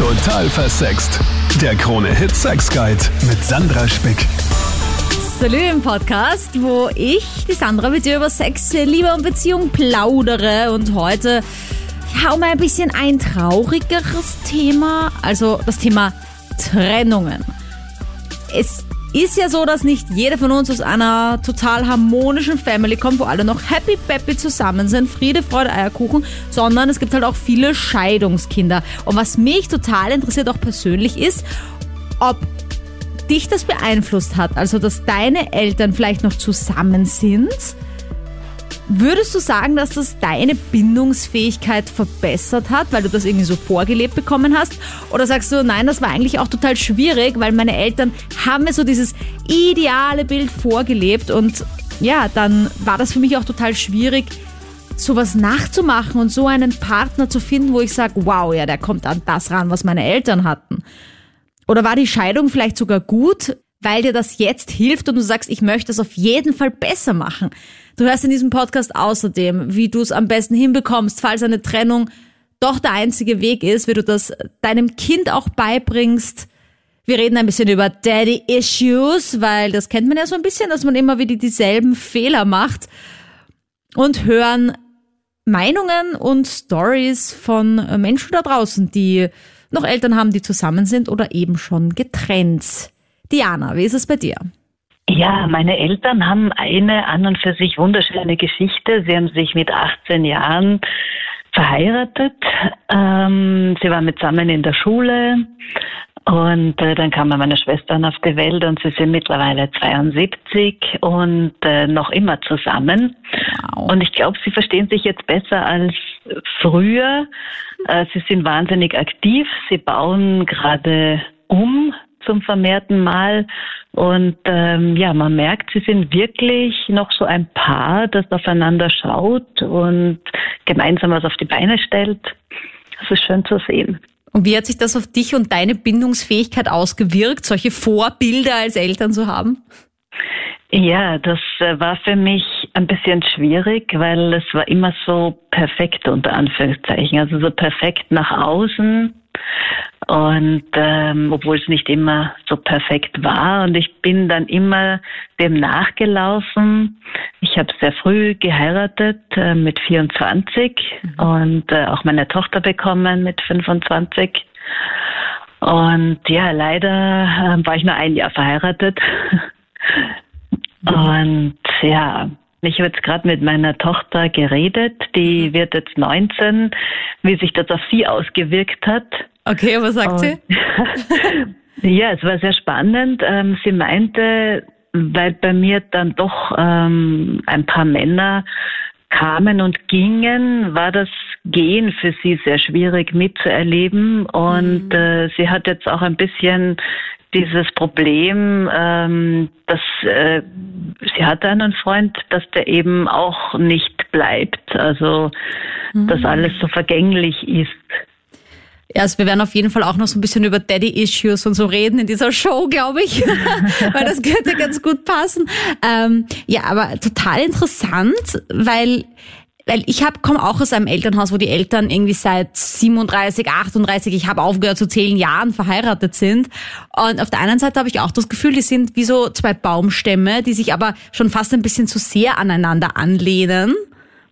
Total versext. Der Krone-Hit Sex Guide mit Sandra Spick. Salü im Podcast, wo ich, die Sandra, mit dir über Sex, Liebe und Beziehung plaudere. Und heute hau mal ein bisschen ein traurigeres Thema, also das Thema Trennungen. Es ist ja so, dass nicht jeder von uns aus einer total harmonischen Family kommt, wo alle noch happy peppy zusammen sind, Friede, Freude, Eierkuchen, sondern es gibt halt auch viele Scheidungskinder. Und was mich total interessiert, auch persönlich, ist, ob dich das beeinflusst hat, also dass deine Eltern vielleicht noch zusammen sind Würdest du sagen, dass das deine Bindungsfähigkeit verbessert hat, weil du das irgendwie so vorgelebt bekommen hast? Oder sagst du, nein, das war eigentlich auch total schwierig, weil meine Eltern haben mir so dieses ideale Bild vorgelebt und ja, dann war das für mich auch total schwierig, sowas nachzumachen und so einen Partner zu finden, wo ich sage, wow, ja, der kommt an das ran, was meine Eltern hatten. Oder war die Scheidung vielleicht sogar gut, weil dir das jetzt hilft und du sagst, ich möchte das auf jeden Fall besser machen. Du hörst in diesem Podcast außerdem, wie du es am besten hinbekommst, falls eine Trennung doch der einzige Weg ist, wie du das deinem Kind auch beibringst. Wir reden ein bisschen über Daddy Issues, weil das kennt man ja so ein bisschen, dass man immer wieder dieselben Fehler macht und hören Meinungen und Stories von Menschen da draußen, die noch Eltern haben, die zusammen sind oder eben schon getrennt. Diana, wie ist es bei dir? Ja, meine Eltern haben eine an und für sich wunderschöne Geschichte. Sie haben sich mit 18 Jahren verheiratet. Ähm, sie waren zusammen in der Schule und äh, dann kamen meine Schwestern auf die Welt und sie sind mittlerweile 72 und äh, noch immer zusammen. Wow. Und ich glaube, sie verstehen sich jetzt besser als früher. Äh, sie sind wahnsinnig aktiv. Sie bauen gerade um zum vermehrten Mal. Und ähm, ja, man merkt, sie sind wirklich noch so ein Paar, das aufeinander schaut und gemeinsam was auf die Beine stellt. Das ist schön zu sehen. Und wie hat sich das auf dich und deine Bindungsfähigkeit ausgewirkt, solche Vorbilder als Eltern zu haben? Ja, das äh, war für mich ein bisschen schwierig, weil es war immer so perfekt unter Anführungszeichen, also so perfekt nach außen und ähm, obwohl es nicht immer so perfekt war. Und ich bin dann immer dem nachgelaufen. Ich habe sehr früh geheiratet äh, mit 24 mhm. und äh, auch meine Tochter bekommen mit 25. Und ja, leider äh, war ich nur ein Jahr verheiratet. Mhm. Und ja, ich habe jetzt gerade mit meiner Tochter geredet, die mhm. wird jetzt 19, wie sich das auf sie ausgewirkt hat. Okay, was sagt Und, sie? ja, es war sehr spannend. Ähm, sie meinte, weil bei mir dann doch ähm, ein paar Männer kamen und gingen, war das Gehen für sie sehr schwierig mitzuerleben. Und mhm. äh, sie hat jetzt auch ein bisschen dieses Problem, ähm, dass äh, sie hatte einen Freund, dass der eben auch nicht bleibt. Also, mhm. dass alles so vergänglich ist. Ja, also wir werden auf jeden Fall auch noch so ein bisschen über Daddy-Issues und so reden in dieser Show, glaube ich, weil das könnte ganz gut passen. Ähm, ja, aber total interessant, weil weil ich hab, komme auch aus einem Elternhaus, wo die Eltern irgendwie seit 37, 38, ich habe aufgehört zu zählen Jahren verheiratet sind. Und auf der einen Seite habe ich auch das Gefühl, die sind wie so zwei Baumstämme, die sich aber schon fast ein bisschen zu sehr aneinander anlehnen.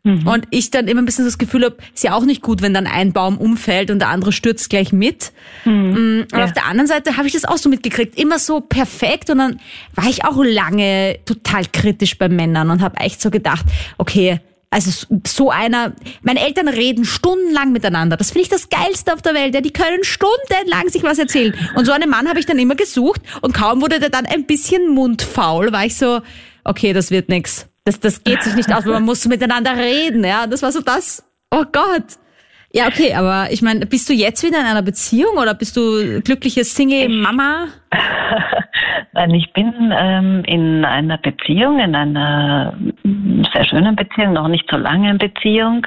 Mhm. Und ich dann immer ein bisschen das Gefühl habe, ist ja auch nicht gut, wenn dann ein Baum umfällt und der andere stürzt gleich mit. Mhm. Und ja. auf der anderen Seite habe ich das auch so mitgekriegt, immer so perfekt. Und dann war ich auch lange total kritisch bei Männern und habe echt so gedacht, okay, also so einer, meine Eltern reden stundenlang miteinander. Das finde ich das Geilste auf der Welt. Ja, die können stundenlang sich was erzählen. Und so einen Mann habe ich dann immer gesucht und kaum wurde der dann ein bisschen mundfaul, war ich so, okay, das wird nix. Das, das geht sich nicht aus, man muss miteinander reden. Ja, das war so das. Oh Gott. Ja, okay, aber ich meine, bist du jetzt wieder in einer Beziehung oder bist du glückliche Single-Mama? Nein, ich bin ähm, in einer Beziehung, in einer sehr schönen Beziehung, noch nicht so langen Beziehung.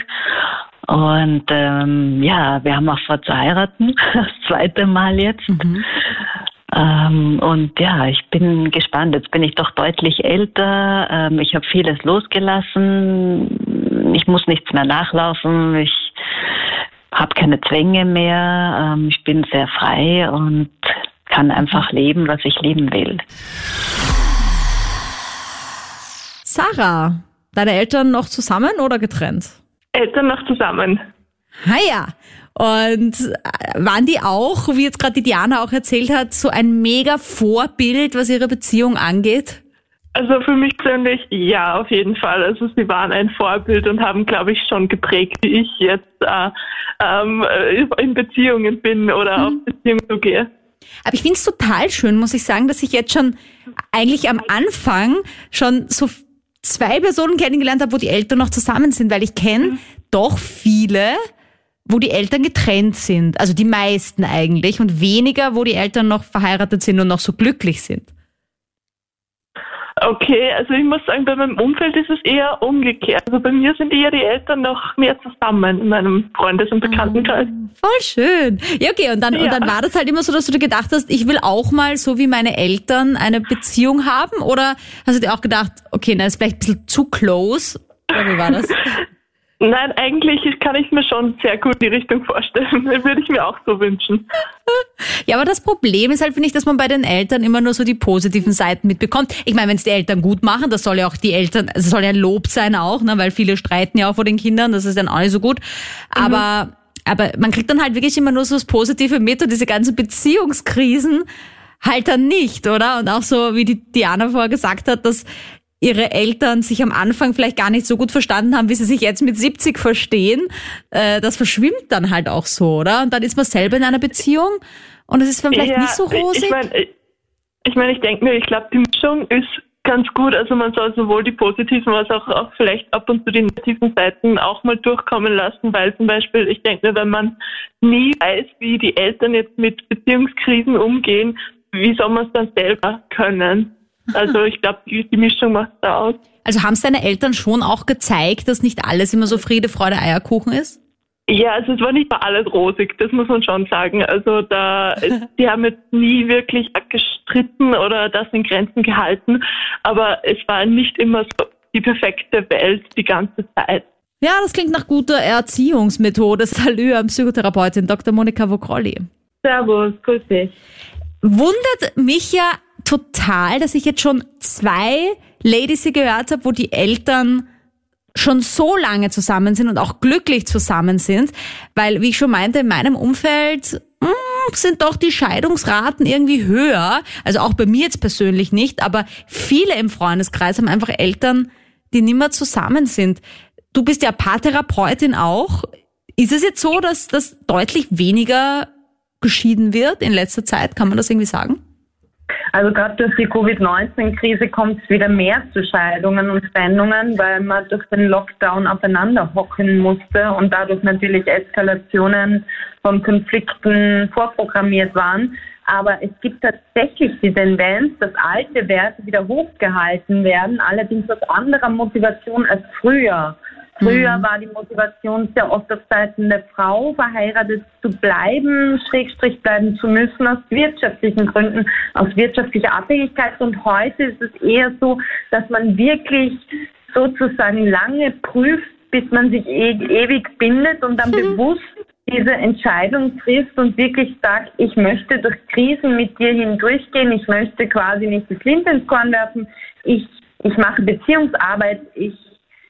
Und ähm, ja, wir haben auch vor zu heiraten, das zweite Mal jetzt. Mhm. Ähm, und ja, ich bin gespannt. Jetzt bin ich doch deutlich älter. Ähm, ich habe vieles losgelassen. Ich muss nichts mehr nachlaufen. Ich habe keine Zwänge mehr, ähm, ich bin sehr frei und kann einfach leben, was ich leben will. Sarah, deine Eltern noch zusammen oder getrennt? Eltern noch zusammen. Ah ja. Und äh, waren die auch, wie jetzt gerade die Diana auch erzählt hat, so ein mega Vorbild, was ihre Beziehung angeht? Also für mich persönlich ja, auf jeden Fall. Also sie waren ein Vorbild und haben, glaube ich, schon geprägt, wie ich jetzt äh, ähm, in Beziehungen bin oder mhm. auf Beziehungen so gehe. Aber ich finde es total schön, muss ich sagen, dass ich jetzt schon eigentlich am Anfang schon so zwei Personen kennengelernt habe, wo die Eltern noch zusammen sind, weil ich kenne mhm. doch viele, wo die Eltern getrennt sind. Also die meisten eigentlich und weniger, wo die Eltern noch verheiratet sind und noch so glücklich sind. Okay, also ich muss sagen, bei meinem Umfeld ist es eher umgekehrt. Also bei mir sind eher die Eltern noch mehr zusammen in meinem Freundes- und Bekanntenkreis. Ah, voll schön. Ja, okay, und dann, ja. und dann war das halt immer so, dass du dir gedacht hast, ich will auch mal so wie meine Eltern eine Beziehung haben? Oder hast du dir auch gedacht, okay, na, ist vielleicht ein bisschen zu close? Oder wie war das? Nein, eigentlich kann ich mir schon sehr gut die Richtung vorstellen. Das würde ich mir auch so wünschen. Ja, aber das Problem ist halt, finde ich, dass man bei den Eltern immer nur so die positiven Seiten mitbekommt. Ich meine, wenn es die Eltern gut machen, das soll ja auch die Eltern, das soll ja Lob sein auch, ne, weil viele streiten ja auch vor den Kindern, das ist dann auch nicht so gut. Aber, mhm. aber man kriegt dann halt wirklich immer nur so das Positive mit und diese ganzen Beziehungskrisen halt dann nicht, oder? Und auch so, wie die Diana vorher gesagt hat, dass ihre Eltern sich am Anfang vielleicht gar nicht so gut verstanden haben, wie sie sich jetzt mit 70 verstehen, äh, das verschwimmt dann halt auch so, oder? Und dann ist man selber in einer Beziehung und es ist dann vielleicht ja, nicht so rosig. Ich meine, ich, mein, ich denke mir, ich glaube, die Mischung ist ganz gut. Also man soll sowohl die positiven als auch, auch vielleicht ab und zu die negativen Seiten auch mal durchkommen lassen, weil zum Beispiel, ich denke mir, wenn man nie weiß, wie die Eltern jetzt mit Beziehungskrisen umgehen, wie soll man es dann selber können? Also ich glaube, die, die Mischung macht da aus. Also haben es deine Eltern schon auch gezeigt, dass nicht alles immer so Friede, Freude, Eierkuchen ist? Ja, also es war nicht mal alles rosig, das muss man schon sagen. Also da, die haben jetzt nie wirklich gestritten oder das in Grenzen gehalten, aber es war nicht immer so die perfekte Welt die ganze Zeit. Ja, das klingt nach guter Erziehungsmethode. Salü am Psychotherapeutin Dr. Monika Vokrolli. Servus, grüß dich. Wundert mich ja total, dass ich jetzt schon zwei Ladies hier gehört habe, wo die Eltern schon so lange zusammen sind und auch glücklich zusammen sind, weil, wie ich schon meinte, in meinem Umfeld mh, hm, sind doch die Scheidungsraten irgendwie höher. Also auch bei mir jetzt persönlich nicht, aber viele im Freundeskreis haben einfach Eltern, die nimmer zusammen sind. Du bist ja Paartherapeutin auch. Ist es jetzt so, dass das deutlich weniger geschieden wird in letzter Zeit? Kann man das irgendwie sagen? Also gerade durch die Covid-19-Krise kommt es wieder mehr zu Scheidungen und Trennungen, weil man durch den Lockdown aufeinander hocken musste und dadurch natürlich Eskalationen von Konflikten vorprogrammiert waren. Aber es gibt tatsächlich die Tendenz, dass alte Werte wieder hochgehalten werden, allerdings aus anderer Motivation als früher. Früher mhm. war die Motivation sehr oft auf Seiten der Frau, verheiratet zu bleiben, Schrägstrich bleiben zu müssen, aus wirtschaftlichen Gründen, aus wirtschaftlicher Abhängigkeit. Und heute ist es eher so, dass man wirklich sozusagen lange prüft, bis man sich e ewig bindet und dann mhm. bewusst diese Entscheidung trifft und wirklich sagt, ich möchte durch Krisen mit dir hindurchgehen, ich möchte quasi nicht das Flint ins Korn werfen, ich, ich mache Beziehungsarbeit, ich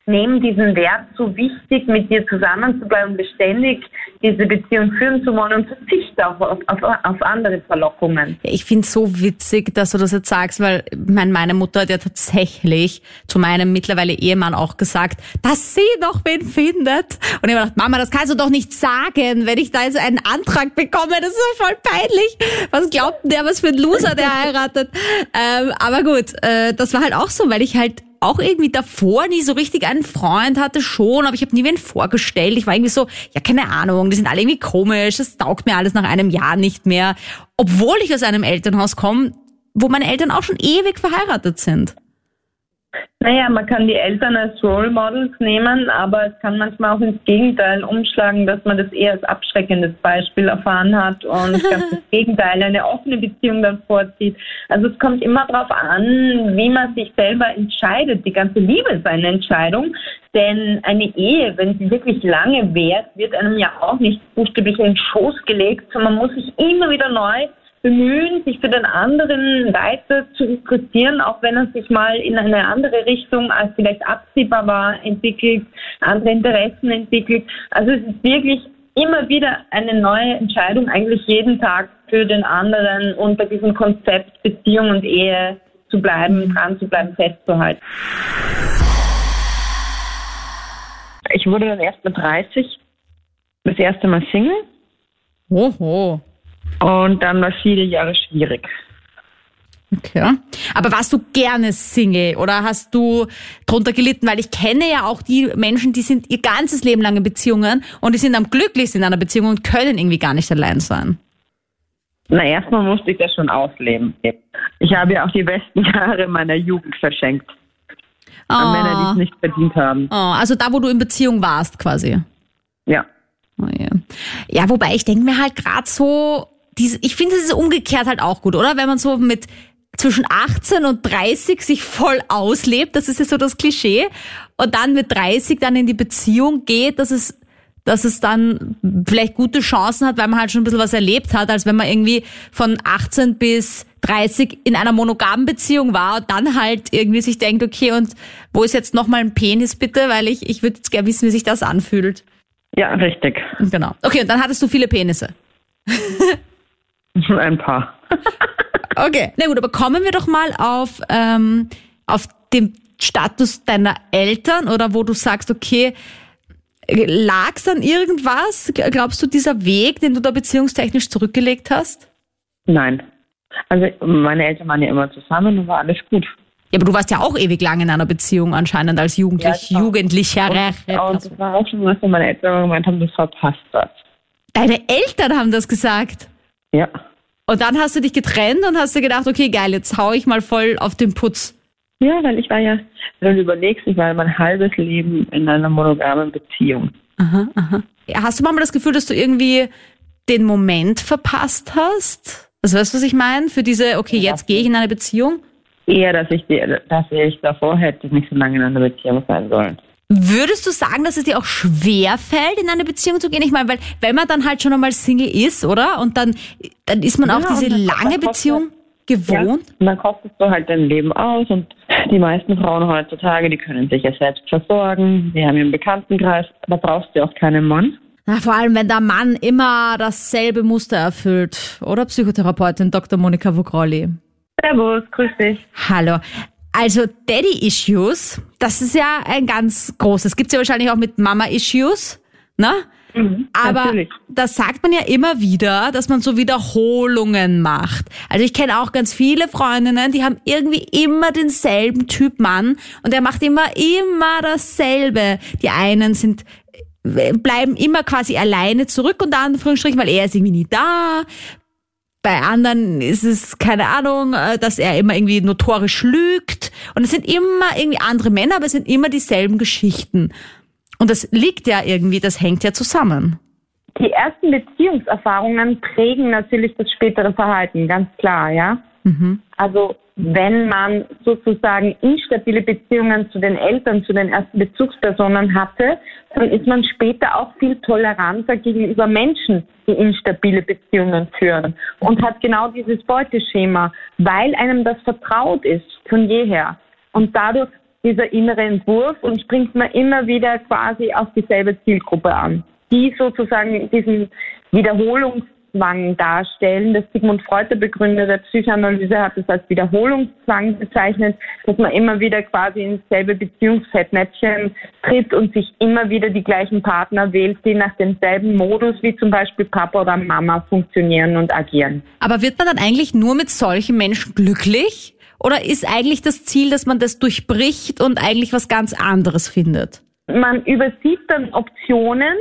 nehme diesen Wert so wichtig, mit dir zusammenzubleiben, beständig diese Beziehung führen zu wollen und verzichte auf, auf, auf andere Verlockungen. Ich finde es so witzig, dass du das jetzt sagst, weil mein, meine Mutter hat ja tatsächlich zu meinem mittlerweile Ehemann auch gesagt, dass sie doch wen findet. Und ich habe gedacht, Mama, das kannst du doch nicht sagen, wenn ich da jetzt einen Antrag bekomme, das ist so voll peinlich. Was glaubt der, was für ein Loser der heiratet? ähm, aber gut, äh, das war halt auch so, weil ich halt auch irgendwie davor nie so richtig einen Freund hatte schon, aber ich habe nie wen vorgestellt. Ich war irgendwie so, ja, keine Ahnung, die sind alle irgendwie komisch, das taugt mir alles nach einem Jahr nicht mehr. Obwohl ich aus einem Elternhaus komme, wo meine Eltern auch schon ewig verheiratet sind. Naja, man kann die Eltern als Role Models nehmen, aber es kann manchmal auch ins Gegenteil umschlagen, dass man das eher als abschreckendes Beispiel erfahren hat und ganz das Gegenteil, eine offene Beziehung dann vorzieht. Also es kommt immer darauf an, wie man sich selber entscheidet. Die ganze Liebe ist eine Entscheidung, denn eine Ehe, wenn sie wirklich lange währt, wird einem ja auch nicht buchstäblich in den Schoß gelegt, sondern man muss sich immer wieder neu bemühen, sich für den anderen weiter zu interessieren, auch wenn er sich mal in eine andere Richtung als vielleicht absehbar war, entwickelt, andere Interessen entwickelt. Also es ist wirklich immer wieder eine neue Entscheidung, eigentlich jeden Tag für den anderen unter diesem Konzept Beziehung und Ehe zu bleiben, dran zu bleiben, festzuhalten. Ich wurde dann erst mit 30 das erste Mal Single Oho. Und dann war viele Jahre schwierig. Okay. Aber warst du gerne Single oder hast du drunter gelitten? Weil ich kenne ja auch die Menschen, die sind ihr ganzes Leben lang in Beziehungen und die sind am glücklichsten in einer Beziehung und können irgendwie gar nicht allein sein. Na, erstmal musste ich das schon ausleben. Ich habe ja auch die besten Jahre meiner Jugend verschenkt an Männer, die es nicht verdient haben. Oh, also da, wo du in Beziehung warst quasi. Ja. Oh ja. ja, wobei ich denke mir halt gerade so, diese, ich finde es ist umgekehrt halt auch gut, oder? Wenn man so mit zwischen 18 und 30 sich voll auslebt, das ist ja so das Klischee, und dann mit 30 dann in die Beziehung geht, dass es dass es dann vielleicht gute Chancen hat, weil man halt schon ein bisschen was erlebt hat, als wenn man irgendwie von 18 bis 30 in einer monogamen Beziehung war und dann halt irgendwie sich denkt, okay, und wo ist jetzt nochmal ein Penis bitte, weil ich, ich würde jetzt gerne wissen, wie sich das anfühlt. Ja, richtig. Genau. Okay, und dann hattest du viele Penisse. Ein paar. Okay, na gut, aber kommen wir doch mal auf, ähm, auf den Status deiner Eltern oder wo du sagst, okay, lag's an irgendwas? Glaubst du, dieser Weg, den du da beziehungstechnisch zurückgelegt hast? Nein. Also meine Eltern waren ja immer zusammen und war alles gut. Ja, aber du warst ja auch ewig lang in einer Beziehung anscheinend als Jugendlich, Ja. Jugendlicher. Und das war auch schon was, meine Eltern gemeint haben, das verpasst das. Deine Eltern haben das gesagt. Ja. Und dann hast du dich getrennt und hast dir gedacht, okay, geil, jetzt hau ich mal voll auf den Putz. Ja, weil ich war ja, wenn du überlegst, ich war mein halbes Leben in einer monogamen Beziehung. Ja, Hast du manchmal das Gefühl, dass du irgendwie den Moment verpasst hast? Also weißt du, was ich meine? Für diese, okay, jetzt gehe ich in eine Beziehung. Eher, dass ich, die, dass ich davor hätte nicht so lange in einer Beziehung sein sollen. Würdest du sagen, dass es dir auch schwer fällt, in eine Beziehung zu gehen? Ich meine, weil wenn man dann halt schon einmal Single ist, oder? Und dann, dann ist man Ja, auch diese lange Beziehung gewohnt. Ja, und dann kostest du halt dein Leben aus und die meisten Frauen heutzutage, die können sich ja selbst versorgen, die haben ihren Bekanntenkreis, da brauchst du auch keinen Mann. Na, vor allem, wenn der Mann immer dasselbe Muster erfüllt. Oder Psychotherapeutin Dr. Monika Vogrolli. Servus, grüß dich. Hallo. Also Daddy-Issues, das ist ja ein ganz großes. Gibt's ja wahrscheinlich auch mit Mama-Issues, ne? Aber natürlich. das sagt man ja immer wieder, dass man so Wiederholungen macht. Also ich kenne auch ganz viele Freundinnen, die haben irgendwie immer denselben Typ Mann und der macht immer, immer dasselbe. Die einen sind bleiben immer quasi alleine zurück, unter Anführungsstrichen, weil er ist irgendwie nie da. Bei anderen ist es, keine Ahnung, äh, dass er immer irgendwie notorisch lügt. Und es sind immer irgendwie andere Männer, aber es sind immer dieselben Geschichten. Und das liegt ja irgendwie, das hängt ja zusammen. Die ersten Beziehungserfahrungen prägen natürlich das spätere Verhalten, ganz klar, ja. Also wenn man sozusagen instabile Beziehungen zu den Eltern, zu den ersten Bezugspersonen hatte, dann ist man später auch viel toleranter gegenüber Menschen, die instabile Beziehungen führen und hat genau dieses Beuteschema, weil einem das vertraut ist von jeher. Und dadurch dieser innere Entwurf und springt man immer wieder quasi auf dieselbe Zielgruppe an, die sozusagen diesen Wiederholungszwang darstellen. Das Sigmund Freud, der Begründer der Psychoanalyse, hat es als Wiederholungszwang bezeichnet, dass man immer wieder quasi ins selbe Beziehungsfettnäpfchen tritt und sich immer wieder die gleichen Partner wählt, die nach demselben Modus wie zum Beispiel Papa oder Mama funktionieren und agieren. Aber wird man dann eigentlich nur mit solchen Menschen glücklich? Oder ist eigentlich das Ziel, dass man das durchbricht und eigentlich was ganz anderes findet? man übersieht dann Optionen,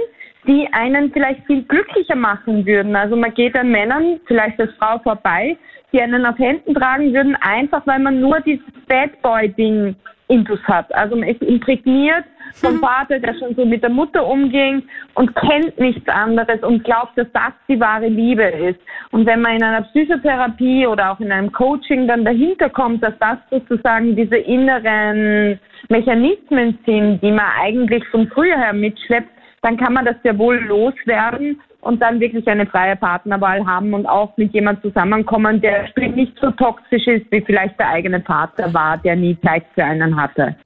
die einen vielleicht viel glücklicher machen würden. Also man geht an Männern, vielleicht als Frau vorbei, die einen auf Händen tragen würden, einfach weil man nur dieses Bad Boy-Ding Intus hat. Also man ist imprägniert vom mhm. Vater, der schon so mit der Mutter umging und kennt nichts anderes und glaubt, dass das die wahre Liebe ist. Und wenn man in einer Psychotherapie oder auch in einem Coaching dann dahinter kommt, dass das sozusagen diese inneren Mechanismen sind, die man eigentlich von früher her mitschleppt, dann kann man das sehr wohl loswerden und dann wirklich eine freie Partnerwahl haben und auch mit jemand zusammenkommen, der nicht so toxisch ist, wie vielleicht der eigene Partner war, der nie Zeit für einen hatte.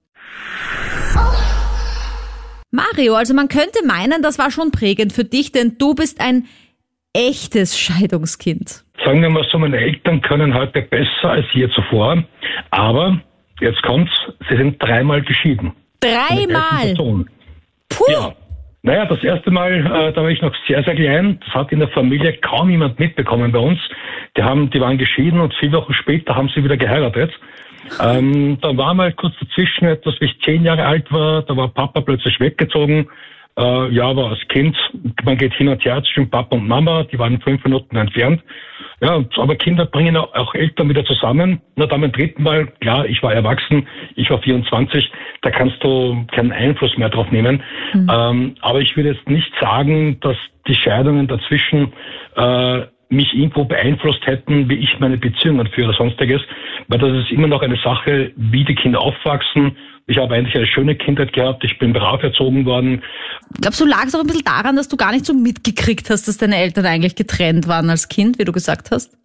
Mario, also man könnte meinen, das war schon prägend für dich, denn du bist ein echtes Scheidungskind. Sagen wir mal so, meine Eltern können heute besser als je zuvor, aber jetzt kommt's, sie sind dreimal geschieden. Dreimal? Puh. Ja. Naja, das erste Mal, äh, da war ich noch sehr, sehr klein. Das hat in der Familie kaum jemand mitbekommen bei uns. Die haben, die waren geschieden und vier Wochen später haben sie wieder geheiratet. Ähm, da war mal kurz dazwischen etwas, wie ich zehn Jahre alt war, da war Papa plötzlich weggezogen. Äh, ja, aber als Kind, man geht hin und her zwischen Papa und Mama, die waren fünf Minuten entfernt. Ja, aber Kinder bringen auch Eltern wieder zusammen. Na, dann beim dritten Mal, klar, ich war erwachsen, ich war 24, da kannst du keinen Einfluss mehr drauf nehmen. Mhm. Ähm, aber ich würde jetzt nicht sagen, dass die Scheidungen dazwischen äh, mich irgendwo beeinflusst hätten, wie ich meine Beziehungen führe oder sonstiges, weil das ist immer noch eine Sache, wie die Kinder aufwachsen. Ich habe eigentlich eine schöne Kindheit gehabt, ich bin brav erzogen worden. Glaubst du, lag es auch ein bisschen daran, dass du gar nicht so mitgekriegt hast, dass deine Eltern eigentlich getrennt waren als Kind, wie du gesagt hast?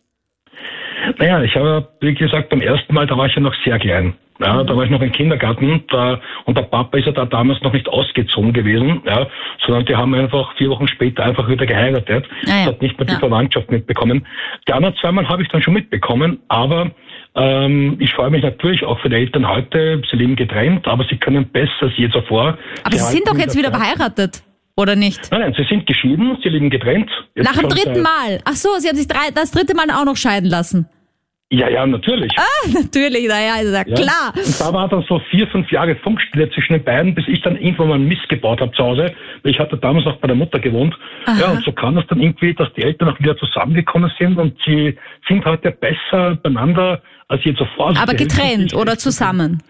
Naja, ich habe, wie gesagt, beim ersten Mal, da war ich ja noch sehr klein. Ja, da war ich noch im Kindergarten da, und der Papa ist ja da damals noch nicht ausgezogen gewesen, ja, sondern die haben einfach vier Wochen später einfach wieder geheiratet. Ah, ja. Hat nicht mehr die ja. Verwandtschaft mitbekommen. Die anderen zweimal habe ich dann schon mitbekommen, aber ähm, ich freue mich natürlich auch für die Eltern heute. Sie leben getrennt, aber sie können besser als je zuvor. Aber sie, sie sind doch jetzt wieder verheiratet. Oder nicht? Nein, nein, sie sind geschieden, sie leben getrennt. Jetzt Nach dem dritten Mal. Ach so, sie haben sich drei, das dritte Mal auch noch scheiden lassen. Ja, ja, natürlich. Ah, natürlich, naja, ist ja, klar. Und da war dann so vier, fünf Jahre Funkstille zwischen den beiden, bis ich dann irgendwann mal Mist gebaut habe zu Hause. Ich hatte damals noch bei der Mutter gewohnt. Aha. Ja, und so kam es dann irgendwie, dass die Eltern auch wieder zusammengekommen sind und sie sind heute besser beieinander als je zuvor. Aber getrennt oder zusammen?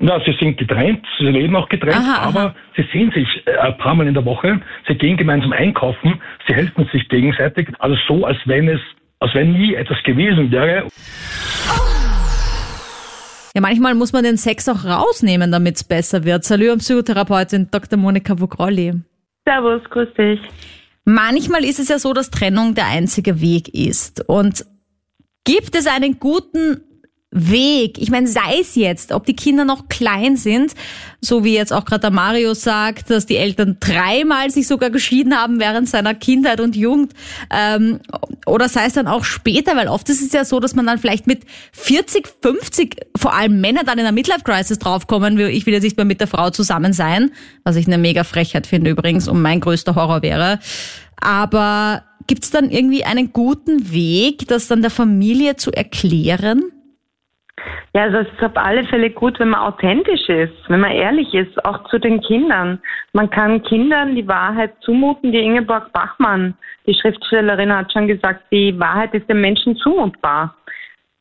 Na, sie sind getrennt, sie leben auch getrennt, aha, aber aha. sie sehen sich äh, ein paar Mal in der Woche, sie gehen gemeinsam einkaufen, sie helfen sich gegenseitig, also so, als wenn es als wenn nie etwas gewesen wäre. Ja, manchmal muss man den Sex auch rausnehmen, damit es besser wird. Salut an Psychotherapeutin Dr. Monika Vogrolli. Servus, grüß dich. Manchmal ist es ja so, dass Trennung der einzige Weg ist. Und gibt es einen guten Weg. Ich meine, sei es jetzt, ob die Kinder noch klein sind, so wie jetzt auch gerade der Mario sagt, dass die Eltern dreimal sich sogar geschieden haben während seiner Kindheit und Jugend, ähm, oder sei es dann auch später, weil oft ist es ja so, dass man dann vielleicht mit 40, 50, vor allem Männer dann in der Midlife-Crisis draufkommen, ich will jetzt nicht mehr mit der Frau zusammen sein, was ich eine mega Frechheit finde übrigens und mein größter Horror wäre. Aber gibt es dann irgendwie einen guten Weg, das dann der Familie zu erklären? Ja, also es ist auf alle Fälle gut, wenn man authentisch ist, wenn man ehrlich ist, auch zu den Kindern. Man kann Kindern die Wahrheit zumuten. Die Ingeborg Bachmann, die Schriftstellerin, hat schon gesagt, die Wahrheit ist dem Menschen zumutbar.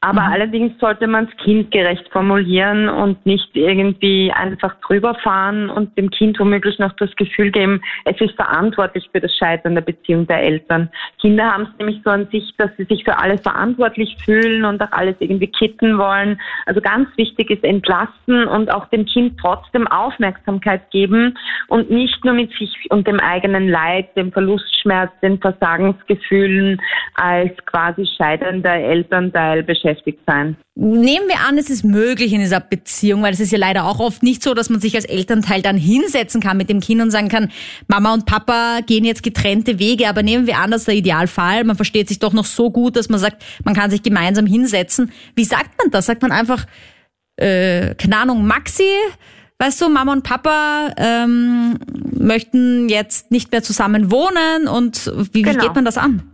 Aber mhm. allerdings sollte man es kindgerecht formulieren und nicht irgendwie einfach drüber fahren und dem Kind womöglich noch das Gefühl geben, es ist verantwortlich für das Scheitern der Beziehung der Eltern. Kinder haben es nämlich so an sich, dass sie sich für alles verantwortlich fühlen und auch alles irgendwie kitten wollen. Also ganz wichtig ist entlasten und auch dem Kind trotzdem Aufmerksamkeit geben und nicht nur mit sich und dem eigenen Leid, dem Verlustschmerz, den Versagensgefühlen als quasi scheiternder Elternteil beschäftigen beschäftigt sein. Nehmen wir an, es ist möglich in dieser Beziehung, weil es ist ja leider auch oft nicht so, dass man sich als Elternteil dann hinsetzen kann mit dem Kind und sagen kann, Mama und Papa gehen jetzt getrennte Wege, aber nehmen wir an, das ist der Idealfall, man versteht sich doch noch so gut, dass man sagt, man kann sich gemeinsam hinsetzen. Wie sagt man das? Sagt man einfach, äh, keine Ahnung, Maxi, weißt du, Mama und Papa ähm, möchten jetzt nicht mehr zusammen wohnen und wie, genau. wie geht man das an?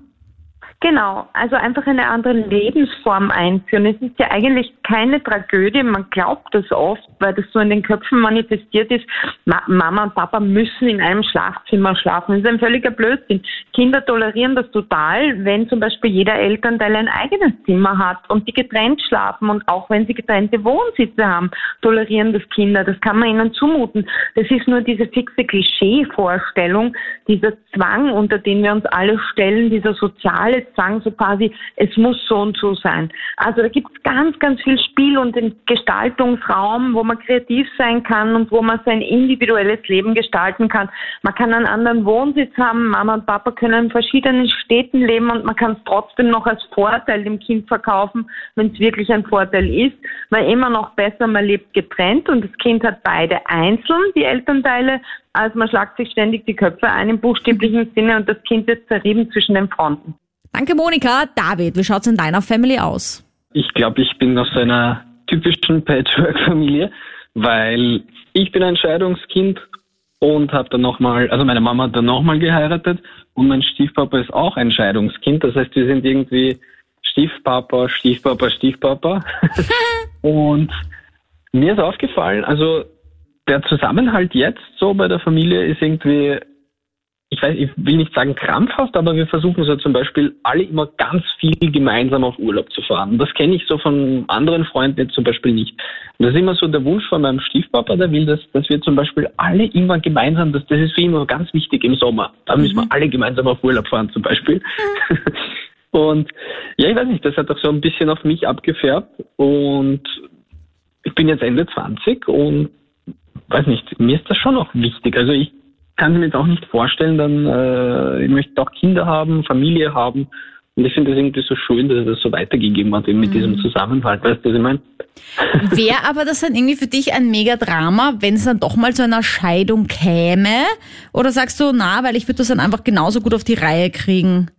Genau, also einfach eine andere Lebensform einführen. Es ist ja eigentlich keine Tragödie, man glaubt das oft, weil das so in den Köpfen manifestiert ist. Ma Mama und Papa müssen in einem Schlafzimmer schlafen. Das ist ein völliger Blödsinn. Kinder tolerieren das total, wenn zum Beispiel jeder Elternteil ein eigenes Zimmer hat und die getrennt schlafen und auch wenn sie getrennte Wohnsitze haben, tolerieren das Kinder. Das kann man ihnen zumuten. Das ist nur diese fixe Klischeevorstellung, dieser Zwang, unter den wir uns alle stellen, dieser soziale sagen so quasi, es muss so und so sein. Also da gibt es ganz, ganz viel Spiel und den Gestaltungsraum, wo man kreativ sein kann und wo man sein individuelles Leben gestalten kann. Man kann einen anderen Wohnsitz haben, Mama und Papa können in verschiedenen Städten leben und man kann es trotzdem noch als Vorteil dem Kind verkaufen, wenn es wirklich ein Vorteil ist, weil immer noch besser, man lebt getrennt und das Kind hat beide einzeln, die Elternteile, als man schlagt sich ständig die Köpfe ein im buchstäblichen Sinne und das Kind ist zerrieben zwischen den Fronten. Danke, Monika. David, wie schaut's in deiner Family aus? Ich glaube, ich bin aus einer typischen Patchwork-Familie, weil ich bin ein Scheidungskind und habe dann nochmal, also meine Mama hat dann nochmal geheiratet und mein Stiefpapa ist auch ein Scheidungskind. Das heißt, wir sind irgendwie Stiefpapa, Stiefpapa, Stiefpapa. und mir ist aufgefallen, also der Zusammenhalt jetzt so bei der Familie ist irgendwie ich weiß, ich will nicht sagen krampfhaft, aber wir versuchen so zum Beispiel alle immer ganz viel gemeinsam auf Urlaub zu fahren. Das kenne ich so von anderen Freunden jetzt zum Beispiel nicht. Und das ist immer so der Wunsch von meinem Stiefpapa, der will, dass, dass wir zum Beispiel alle immer gemeinsam, das, das ist für ihn immer ganz wichtig im Sommer. Da müssen wir mhm. alle gemeinsam auf Urlaub fahren zum Beispiel. und ja, ich weiß nicht, das hat auch so ein bisschen auf mich abgefärbt und ich bin jetzt Ende 20 und weiß nicht, mir ist das schon auch wichtig. Also ich kann mir jetzt auch nicht vorstellen, dann, äh, ich möchte auch Kinder haben, Familie haben. Und ich finde es irgendwie so schön, dass es das so weitergegeben hat, eben mit mhm. diesem Zusammenhalt. Weißt du, was ich meine? Wäre aber das dann irgendwie für dich ein Megadrama, wenn es dann doch mal zu einer Scheidung käme? Oder sagst du, na, weil ich würde das dann einfach genauso gut auf die Reihe kriegen?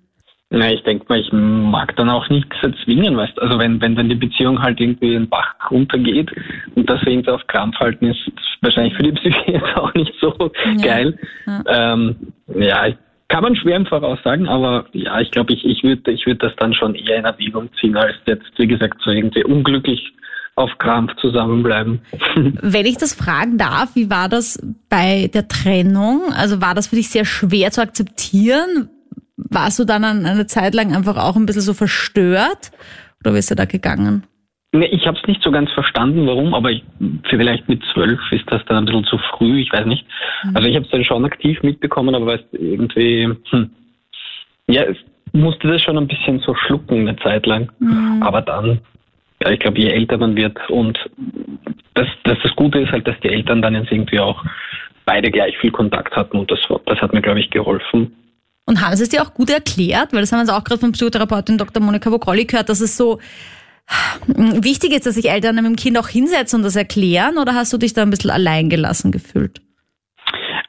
Na, ich denke mal, ich mag dann auch nichts erzwingen, weißt Also wenn, wenn dann die Beziehung halt irgendwie in den Bach runtergeht und das irgendwie auf Krampf halten ist, ist wahrscheinlich für die Psyche jetzt auch nicht so ja. geil. Ja. Ähm, ja, kann man schwer im Voraus sagen, aber ja, ich glaube, ich, ich würde ich würd das dann schon eher in Erwägung ziehen, als jetzt, wie gesagt, so irgendwie unglücklich auf Krampf zusammenbleiben. Wenn ich das fragen darf, wie war das bei der Trennung? Also war das für dich sehr schwer zu akzeptieren? Warst du dann eine Zeit lang einfach auch ein bisschen so verstört? Oder bist du da gegangen? Nee, ich habe es nicht so ganz verstanden, warum, aber ich, vielleicht mit zwölf ist das dann ein bisschen zu früh, ich weiß nicht. Mhm. Also ich habe es dann schon aktiv mitbekommen, aber weißt irgendwie, hm, ja, es musste das schon ein bisschen so schlucken eine Zeit lang. Mhm. Aber dann, ja, ich glaube, je älter man wird und das, das, das Gute ist halt, dass die Eltern dann jetzt irgendwie auch beide gleich viel Kontakt hatten und das, das hat mir, glaube ich, geholfen. Und haben sie es dir auch gut erklärt? Weil das haben wir auch gerade von Psychotherapeutin Dr. Monika Vogrolli gehört, dass es so hm, wichtig ist, dass sich Eltern mit dem Kind auch hinsetzen und das erklären? Oder hast du dich da ein bisschen alleingelassen gefühlt?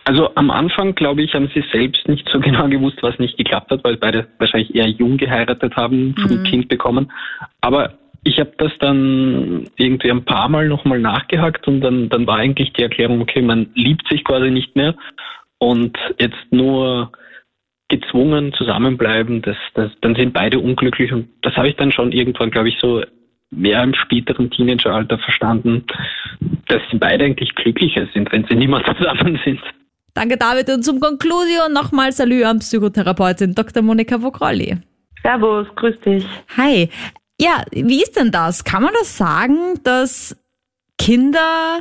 Also am Anfang, glaube ich, haben sie selbst nicht so genau gewusst, was nicht geklappt hat, weil beide wahrscheinlich eher jung geheiratet haben, schon mhm. ein Kind bekommen. Aber ich habe das dann irgendwie ein paar Mal nochmal nachgehakt und dann, dann war eigentlich die Erklärung, okay, man liebt sich quasi nicht mehr und jetzt nur gezwungen zusammenbleiben, das, das, dann sind beide unglücklich und das habe ich dann schon irgendwann, glaube ich, so mehr im späteren Teenageralter verstanden, dass sie beide eigentlich glücklicher sind, wenn sie nicht mehr zusammen sind. Danke David und zum Konklusion nochmal Salü an Psychotherapeutin Dr. Monika Vogrolli. Servus, grüß dich. Hi. Ja, wie ist denn das? Kann man das sagen, dass Kinder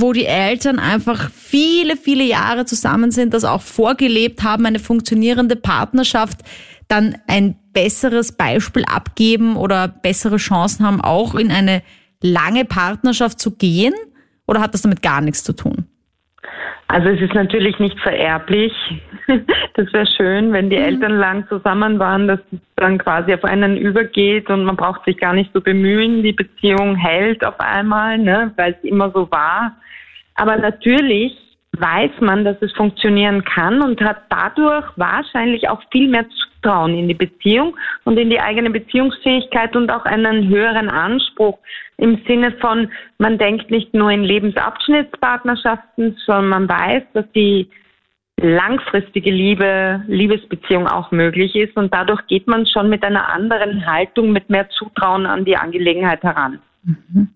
wo die Eltern einfach viele, viele Jahre zusammen sind, das auch vorgelebt haben, eine funktionierende Partnerschaft, dann ein besseres Beispiel abgeben oder bessere Chancen haben, auch in eine lange Partnerschaft zu gehen? Oder hat das damit gar nichts zu tun? Also es ist natürlich nicht vererblich. Das wäre schön, wenn die mhm. Eltern lang zusammen waren, dass es dann quasi auf einen übergeht und man braucht sich gar nicht so bemühen. Die Beziehung hält auf einmal, ne, weil es immer so war. Aber natürlich weiß man, dass es funktionieren kann und hat dadurch wahrscheinlich auch viel mehr Zutrauen in die Beziehung und in die eigene Beziehungsfähigkeit und auch einen höheren Anspruch im Sinne von, man denkt nicht nur in Lebensabschnittspartnerschaften, sondern man weiß, dass die langfristige Liebe, Liebesbeziehung auch möglich ist und dadurch geht man schon mit einer anderen Haltung, mit mehr Zutrauen an die Angelegenheit heran. Mhm.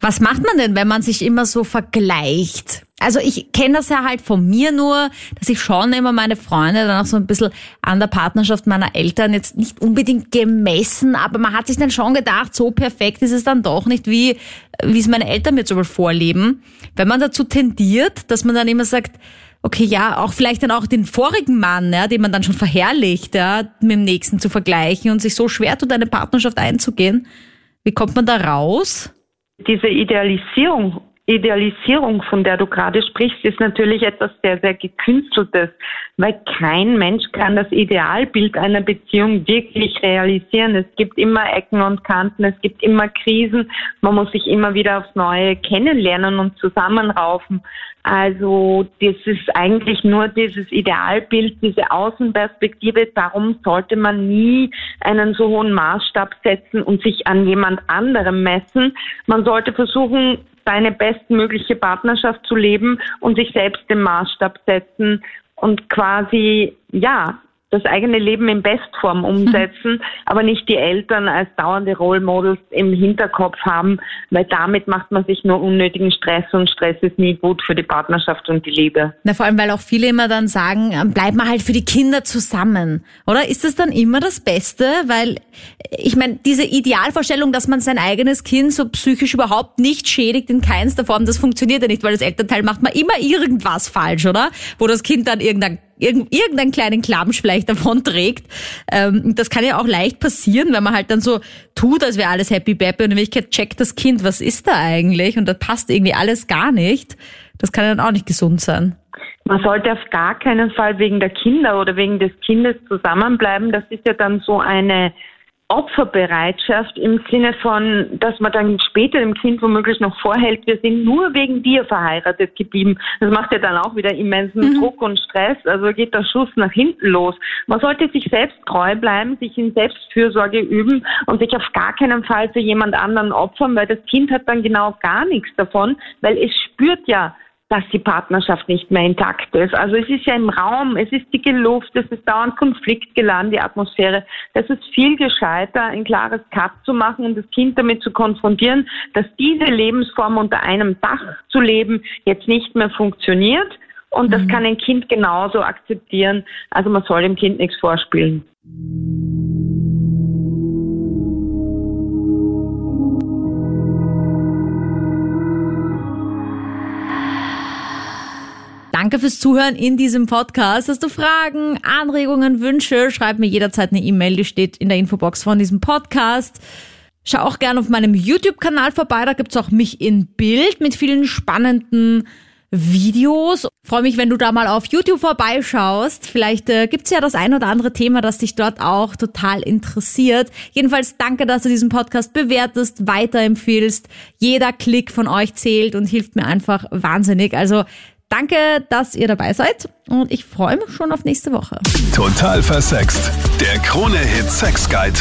Was macht man denn, wenn man sich immer so vergleicht? Also ich kenne das ja halt von mir nur, dass ich schon immer meine Freunde dann auch so ein bisschen an der Partnerschaft meiner Eltern jetzt nicht unbedingt gemessen, aber man hat sich dann schon gedacht, so perfekt ist es dann doch nicht, wie, wie es meine Eltern mir zum Beispiel vorleben. Wenn man dazu tendiert, dass man dann immer sagt, okay, ja, auch vielleicht dann auch den vorigen Mann, ja, den man dann schon verherrlicht, ja, mit dem nächsten zu vergleichen und sich so schwer tut, eine Partnerschaft einzugehen. Wie kommt man da raus? Diese Idealisierung, Idealisierung, von der du gerade sprichst, ist natürlich etwas sehr, sehr gekünsteltes, weil kein Mensch kann das Idealbild einer Beziehung wirklich realisieren. Es gibt immer Ecken und Kanten, es gibt immer Krisen, man muss sich immer wieder aufs Neue kennenlernen und zusammenraufen. Also das ist eigentlich nur dieses Idealbild, diese Außenperspektive. Darum sollte man nie einen so hohen Maßstab setzen und sich an jemand anderem messen. Man sollte versuchen, seine bestmögliche Partnerschaft zu leben und sich selbst den Maßstab setzen und quasi, ja, das eigene Leben in Bestform umsetzen, aber nicht die Eltern als dauernde Role Models im Hinterkopf haben, weil damit macht man sich nur unnötigen Stress und Stress ist nie gut für die Partnerschaft und die Liebe. Na, vor allem, weil auch viele immer dann sagen, ähm, bleib mal halt für die Kinder zusammen. Oder ist das dann immer das Beste? Weil, ich meine, diese Idealvorstellung, dass man sein eigenes Kind so psychisch überhaupt nicht schädigt in keinster Form, das funktioniert ja nicht, weil das Elternteil macht man immer irgendwas falsch, oder? Wo das Kind dann irgendein irgendeinen kleinen Klamsch vielleicht davon trägt. Ähm, das kann ja auch leicht passieren, wenn man halt dann so tut, als wäre alles happy baby und in Wirklichkeit checkt das Kind, was ist da eigentlich und da passt irgendwie alles gar nicht. Das kann ja dann auch nicht gesund sein. Man sollte auf gar keinen Fall wegen der Kinder oder wegen des Kindes zusammenbleiben. Das ist ja dann so eine Opferbereitschaft im Sinne von, dass man dann später dem Kind womöglich noch vorhält, wir sind nur wegen dir verheiratet geblieben. Das macht ja dann auch wieder immensen mhm. Druck und Stress. Also geht der Schuss nach hinten los. Man sollte sich selbst treu bleiben, sich in Selbstfürsorge üben und sich auf gar keinen Fall für jemand anderen opfern, weil das Kind hat dann genau gar nichts davon, weil es spürt ja, dass die Partnerschaft nicht mehr intakt ist. Also es ist ja im Raum, es ist dicke Luft, es ist dauernd konfliktgeladen, die Atmosphäre. Das ist viel gescheiter, ein klares Cut zu machen und das Kind damit zu konfrontieren, dass diese Lebensform unter einem Dach zu leben jetzt nicht mehr funktioniert. Und das mhm. kann ein Kind genauso akzeptieren. Also man soll dem Kind nichts vorspielen. Danke fürs Zuhören in diesem Podcast. Hast du Fragen, Anregungen, Wünsche? Schreib mir jederzeit eine E-Mail, die steht in der Infobox von diesem Podcast. Schau auch gerne auf meinem YouTube-Kanal vorbei, da gibt's auch mich in Bild mit vielen spannenden Videos. Freue mich, wenn du da mal auf YouTube vorbeischaust. Vielleicht äh, gibt's ja das ein oder andere Thema, das dich dort auch total interessiert. Jedenfalls danke, dass du diesen Podcast bewertest, weiterempfiehlst. Jeder Klick von euch zählt und hilft mir einfach wahnsinnig. Also Danke, dass ihr dabei seid und ich freue mich schon auf nächste Woche. Total versext. Der Krone-Hit Sex Guide.